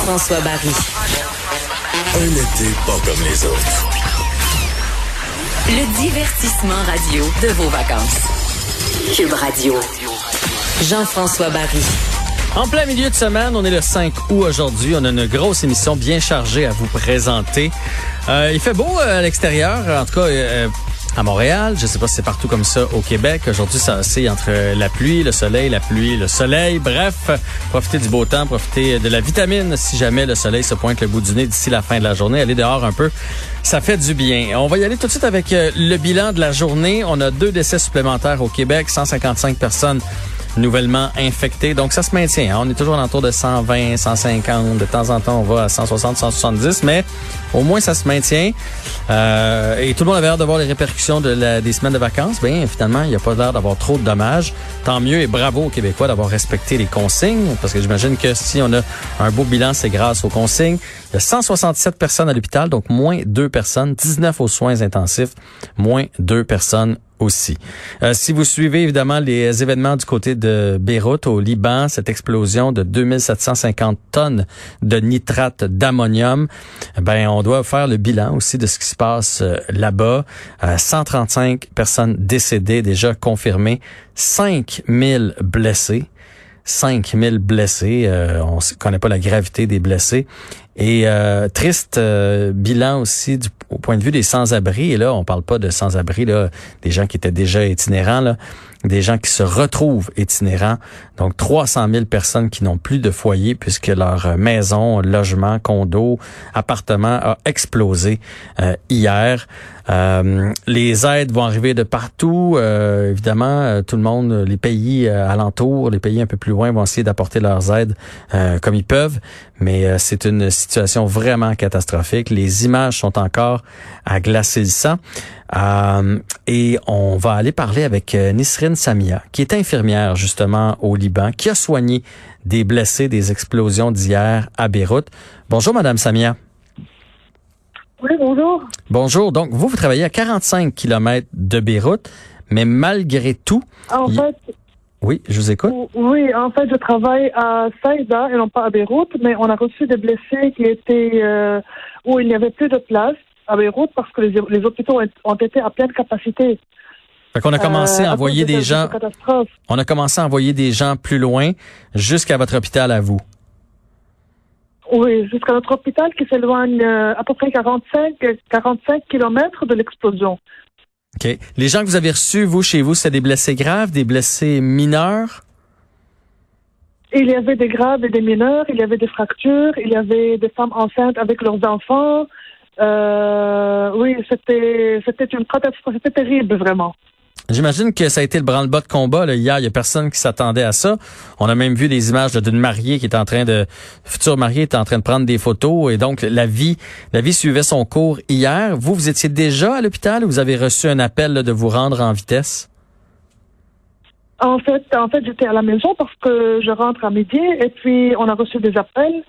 Jean-François Barry. Un été pas comme les autres. Le divertissement radio de vos vacances. Cube Radio. Jean-François Barry. En plein milieu de semaine, on est le 5 août aujourd'hui. On a une grosse émission bien chargée à vous présenter. Euh, il fait beau euh, à l'extérieur, en tout cas euh, à Montréal. Je sais pas si c'est partout comme ça au Québec. Aujourd'hui, ça c'est entre la pluie, le soleil, la pluie, le soleil. Bref, profitez du beau temps, profitez de la vitamine si jamais le soleil se pointe le bout du nez d'ici la fin de la journée. Allez dehors un peu, ça fait du bien. On va y aller tout de suite avec le bilan de la journée. On a deux décès supplémentaires au Québec, 155 personnes nouvellement infectés. Donc, ça se maintient. Hein. On est toujours autour de 120, 150. De temps en temps, on va à 160, 170. Mais au moins, ça se maintient. Euh, et tout le monde avait l'air de voir les répercussions de la, des semaines de vacances. Bien, finalement, il n'y a pas l'air d'avoir trop de dommages. Tant mieux et bravo aux Québécois d'avoir respecté les consignes. Parce que j'imagine que si on a un beau bilan, c'est grâce aux consignes. Il y a 167 personnes à l'hôpital, donc moins deux personnes. 19 aux soins intensifs, moins deux personnes aussi. Euh, si vous suivez évidemment les événements du côté de Beyrouth au Liban, cette explosion de 2750 tonnes de nitrate d'ammonium, ben on doit faire le bilan aussi de ce qui se passe euh, là-bas. 135 euh, personnes décédées déjà confirmées, 5000 blessés. 5000 blessés. on ne connaît pas la gravité des blessés. Et euh, triste euh, bilan aussi du, au point de vue des sans-abri. Et là, on parle pas de sans-abri, là, des gens qui étaient déjà itinérants, là, des gens qui se retrouvent itinérants. Donc 300 000 personnes qui n'ont plus de foyer puisque leur maison, logement, condo, appartement a explosé euh, hier. Euh, les aides vont arriver de partout. Euh, évidemment, tout le monde, les pays alentours, les pays un peu plus loin vont essayer d'apporter leurs aides comme ils peuvent. Mais c'est une situation vraiment catastrophique. Les images sont encore à glacer le sang. et on va aller parler avec Nisrine Samia, qui est infirmière justement au Liban, qui a soigné des blessés des explosions d'hier à Beyrouth. Bonjour, Madame Samia. Oui, bonjour. Bonjour. Donc, vous, vous travaillez à 45 km de Beyrouth, mais malgré tout... En fait... Oui, je vous écoute. Oui, en fait, je travaille à Saïda et non pas à Beyrouth, mais on a reçu des blessés qui étaient euh, où il n'y avait plus de place à Beyrouth parce que les, les hôpitaux ont été à pleine capacité. Fait qu'on a commencé à euh, envoyer des gens. On a commencé à envoyer des gens plus loin jusqu'à votre hôpital à vous. Oui, jusqu'à notre hôpital qui s'éloigne euh, à peu près 45, 45 kilomètres de l'explosion. OK. Les gens que vous avez reçus, vous, chez vous, c'est des blessés graves, des blessés mineurs? Il y avait des graves et des mineurs, il y avait des fractures, il y avait des femmes enceintes avec leurs enfants. Euh, oui, c'était c'était une catastrophe, c'était terrible vraiment. J'imagine que ça a été le branle-bas de combat là, hier. Il y a personne qui s'attendait à ça. On a même vu des images d'une mariée qui est en train de, future mariée est en train de prendre des photos et donc la vie, la vie suivait son cours hier. Vous, vous étiez déjà à l'hôpital ou vous avez reçu un appel de vous rendre en vitesse? En fait, en fait, j'étais à la maison parce que je rentre à midi et puis on a reçu des appels.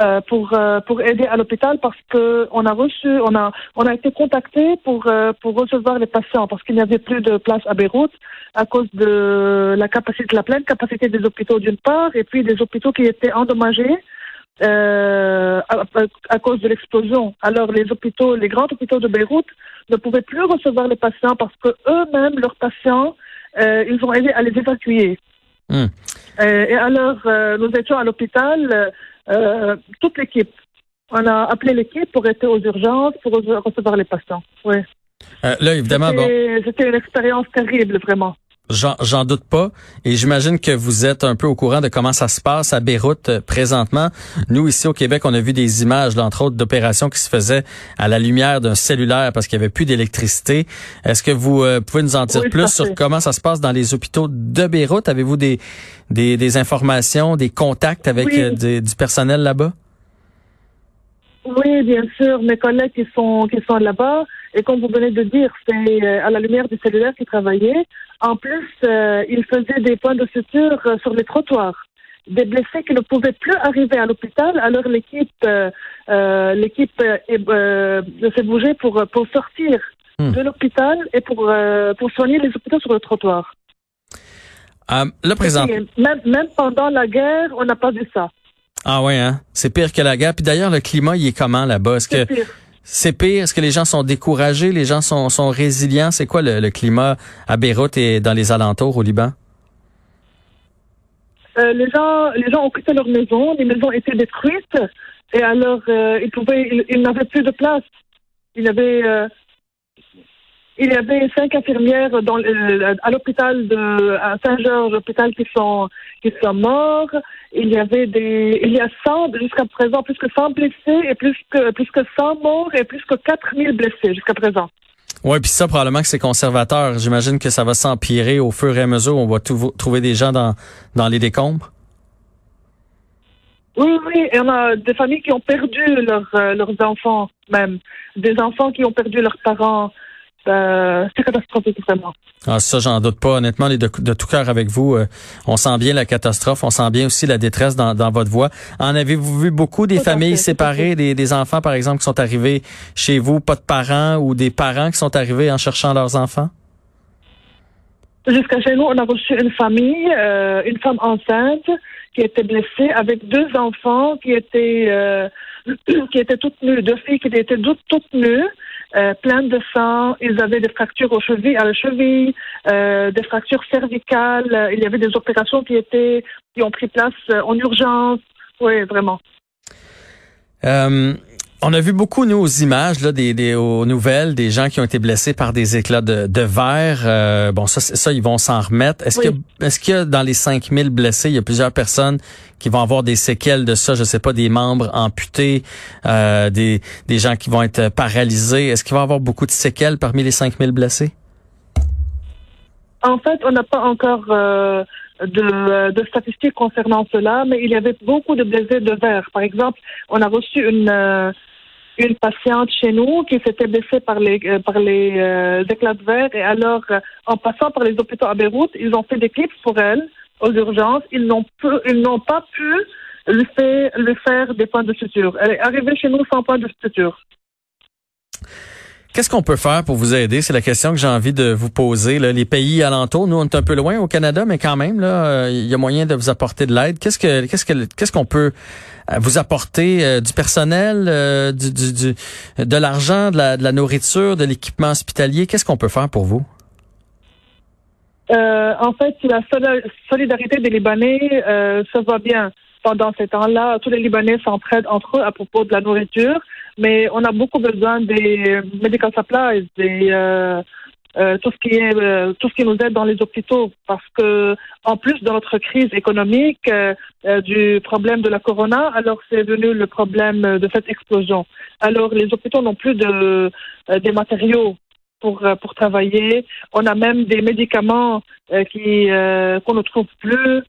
Euh, pour euh, pour aider à l'hôpital parce que on a reçu on a on a été contacté pour euh, pour recevoir les patients parce qu'il n'y avait plus de place à Beyrouth à cause de la capacité la pleine capacité des hôpitaux d'une part et puis des hôpitaux qui étaient endommagés à, à, cause de l'explosion. Alors les hôpitaux les grands hôpitaux de Beyrouth ne pouvaient plus recevoir les patients parce que eux-mêmes leurs patients ils ont aidé à les évacuer. Hmm. et alors nous étions à l'hôpital euh, toute l'équipe. On a appelé l'équipe pour être aux urgences, pour recevoir les patients. Oui. Euh, là, évidemment, bon. C'était une expérience terrible, vraiment. J'en doute pas. Et j'imagine que vous êtes un peu au courant de comment ça se passe à Beyrouth euh, présentement. Nous, ici au Québec, on a vu des images, entre autres, d'opérations qui se faisaient à la lumière d'un cellulaire parce qu'il y avait plus d'électricité. Est-ce que vous euh, pouvez nous en dire plus sur comment ça se passe dans les hôpitaux de Beyrouth? Avez-vous des, des, des, informations, des contacts avec euh, du personnel là-bas? Oui, bien sûr. Mes collègues qui sont, qui sont là-bas, et comme vous venez de dire, c'est à la lumière du cellulaire qui travaillaient. En plus, euh, il faisait des points de suture euh, sur les trottoirs. Des blessés qui ne pouvaient plus arriver à l'hôpital, alors l'équipe euh, l'équipe s'est bougée pour, pour sortir hmm. de l'hôpital et pour, pour soigner les hôpitaux sur le trottoir. le président. Même, même pendant la guerre, on n'a pas vu ça. Ah ouais, hein? C'est pire que la guerre. Puis d'ailleurs, le climat, il est comment là-bas? Est-ce que c'est pire? Est-ce que les gens sont découragés? Les gens sont, résilients? C'est quoi le, climat à Beyrouth et dans les alentours au Liban? Euh, les gens, les gens ont quitté leur maison, les maisons étaient détruites, et alors euh, ils pouvaient, ils, n'avaient plus de place. Ils avaient, euh, il y avait cinq infirmières dans, à l'hôpital de à Saint-Georges, l'hôpital qui sont qui sont morts. Il y avait des, il y a 100 jusqu'à présent plus que 100 blessés et plus que plus que 100 morts et plus que 4000 blessés jusqu'à présent. Oui, puis ça probablement que c'est conservateur. J'imagine que ça va s'empirer au fur et à mesure. On va trouver des gens dans dans les décombres. Oui, oui, et on a des familles qui ont perdu euh, leurs enfants même, des enfants qui ont perdu leurs parents. Euh, c'est catastrophique vraiment. Ah, ça, j'en doute pas. Honnêtement, les de, tout cœur avec vous, euh, on sent bien la catastrophe, on sent bien aussi la détresse dans, dans votre voix. En avez-vous vu beaucoup des familles séparées, des, des, enfants, par exemple, qui sont arrivés chez vous, pas de parents, ou des parents qui sont arrivés en cherchant leurs enfants? Jusqu'à chez nous, on a reçu une famille, euh, une femme enceinte qui était blessée avec deux enfants qui étaient qui étaient toutes nues, deux filles qui étaient toutes, toutes nues. Euh, plein de sang. Ils avaient des fractures aux chevilles, à la cheville, euh, des fractures cervicales. Il y avait des opérations qui étaient, qui ont pris place euh, en urgence. Oui, vraiment. On a vu beaucoup, nous, aux images, là, des, des, aux nouvelles, des gens qui ont été blessés par des éclats de, de verre. Euh, bon, ça, ça, ils vont s'en remettre. Est-ce que, est-ce que dans les 5000 blessés, il y a plusieurs personnes qui vont avoir des séquelles de ça? Je sais pas, des membres amputés, euh, des, des gens qui vont être paralysés. Est-ce qu'il va y avoir beaucoup de séquelles parmi les 5000 blessés? En fait, on n'a pas encore euh, de, de, statistiques concernant cela, mais il y avait beaucoup de blessés de verre. Par exemple, on a reçu une une patiente chez nous qui s'était blessée par les euh, par les euh, éclats de verre et alors euh, en passant par les hôpitaux à Beyrouth, ils ont fait des clips pour elle aux urgences. Ils n'ont ils n'ont pas pu lui faire lui faire des points de suture. Elle est arrivée chez nous sans point de suture. Qu'est-ce qu'on peut faire pour vous aider? C'est la question que j'ai envie de vous poser. Les pays alentours, nous, on est un peu loin au Canada, mais quand même, là, il y a moyen de vous apporter de l'aide. Qu'est-ce que qu'est-ce que qu'est-ce qu'on peut euh, vous apporter euh, du personnel, euh, du, du, du, de l'argent, de la, de la nourriture, de l'équipement hospitalier? Qu'est-ce qu'on peut faire pour vous? en fait, la solidarité des Libanais, ça va bien. Pendant ces temps-là, tous les Libanais s'entraident entre eux à propos de la nourriture mais on a beaucoup besoin des medical supplies, des euh, tout ce qui est euh, tout ce qui nous aide dans les hôpitaux. Parce que en plus de notre crise économique euh, du problème de la corona alors c'est venu le problème de cette explosion. Alors les hôpitaux n'ont plus de des matériaux pour pour travailler. On a même des médicaments qui qu'on ne trouve plus.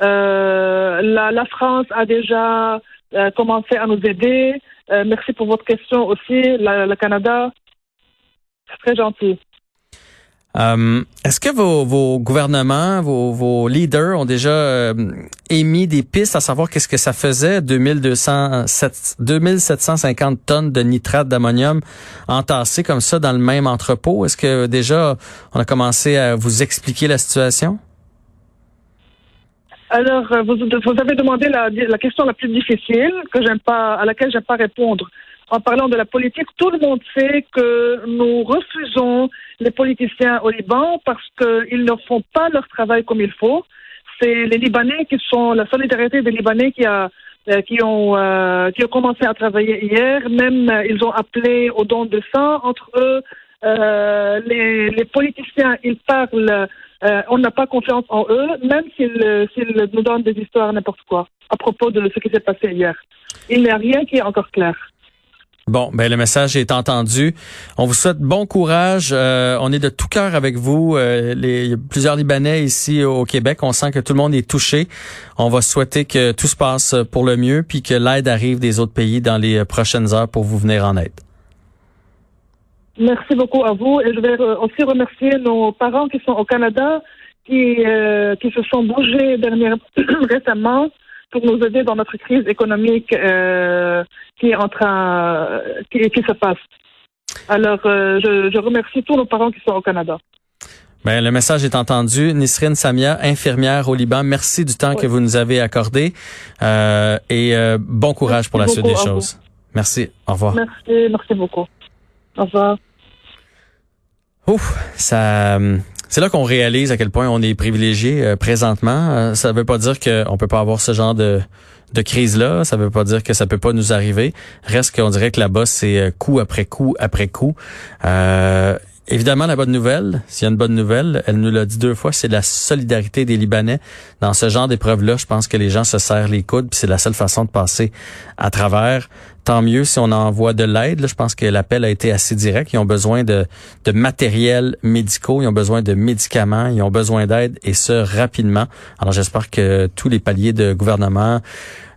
La, la France a déjà commencé à nous aider. Merci pour votre question aussi. Le Canada, c'est très gentil. Euh, Est-ce que vos, vos gouvernements, vos, vos, leaders ont déjà euh, émis des pistes à savoir qu'est-ce que ça faisait 2200, 2750 tonnes de nitrate d'ammonium entassées comme ça dans le même entrepôt? Est-ce que déjà on a commencé à vous expliquer la situation? Alors, euh, vous, vous, avez demandé la, la, question la plus difficile que j'aime pas, à laquelle j'aime pas répondre. En parlant de la politique, tout le monde sait que nous refusons les politiciens au Liban parce qu'ils ne font pas leur travail comme il faut. C'est les Libanais qui sont la solidarité des Libanais qui a euh, qui ont euh, qui ont commencé à travailler hier. Même ils ont appelé au don de sang entre eux. Euh, les, les politiciens, ils parlent, euh, on n'a pas confiance en eux, même s'ils s'ils nous donnent des histoires n'importe quoi à propos de ce qui s'est passé hier. Il n'y a rien qui est encore clair. Bon, ben le message est entendu. On vous souhaite bon courage. Euh, on est de tout cœur avec vous. Euh, les, plusieurs Libanais ici au Québec. On sent que tout le monde est touché. On va souhaiter que tout se passe pour le mieux, puis que l'aide arrive des autres pays dans les prochaines heures pour vous venir en aide. Merci beaucoup à vous et je vais euh, aussi remercier nos parents qui sont au Canada, qui, euh, qui se sont bougés dernièrement, récemment pour nous aider dans notre crise économique euh, qui est en train, qui, qui se passe. Alors, euh, je, je, remercie tous nos parents qui sont au Canada. Ben, le message est entendu. Nisrine Samia, infirmière au Liban, merci du temps que vous nous avez accordé euh, et euh, bon courage pour la suite des choses. Merci. Au revoir. Merci, merci beaucoup. Au revoir. Ouf, ça. C'est là qu'on réalise à quel point on est privilégié euh, présentement. Euh, ça veut pas dire qu'on peut pas avoir ce genre de, de crise-là. Ça veut pas dire que ça peut pas nous arriver. Reste qu'on dirait que là-bas, c'est euh, coup après coup après coup. Évidemment, la bonne nouvelle, s'il y a une bonne nouvelle, elle nous l'a dit deux fois, c'est la solidarité des Libanais. Dans ce genre d'épreuve-là, je pense que les gens se serrent les coudes, puis c'est la seule façon de passer à travers. Tant mieux si on envoie de l'aide. Je pense que l'appel a été assez direct. Ils ont besoin de, de matériel médicaux, ils ont besoin de médicaments, ils ont besoin d'aide, et ce, rapidement. Alors j'espère que tous les paliers de gouvernement,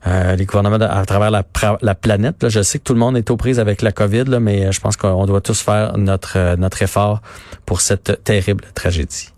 euh, les gouvernements à travers la, la planète. Je sais que tout le monde est aux prises avec la COVID, mais je pense qu'on doit tous faire notre, euh, notre effort pour cette terrible tragédie.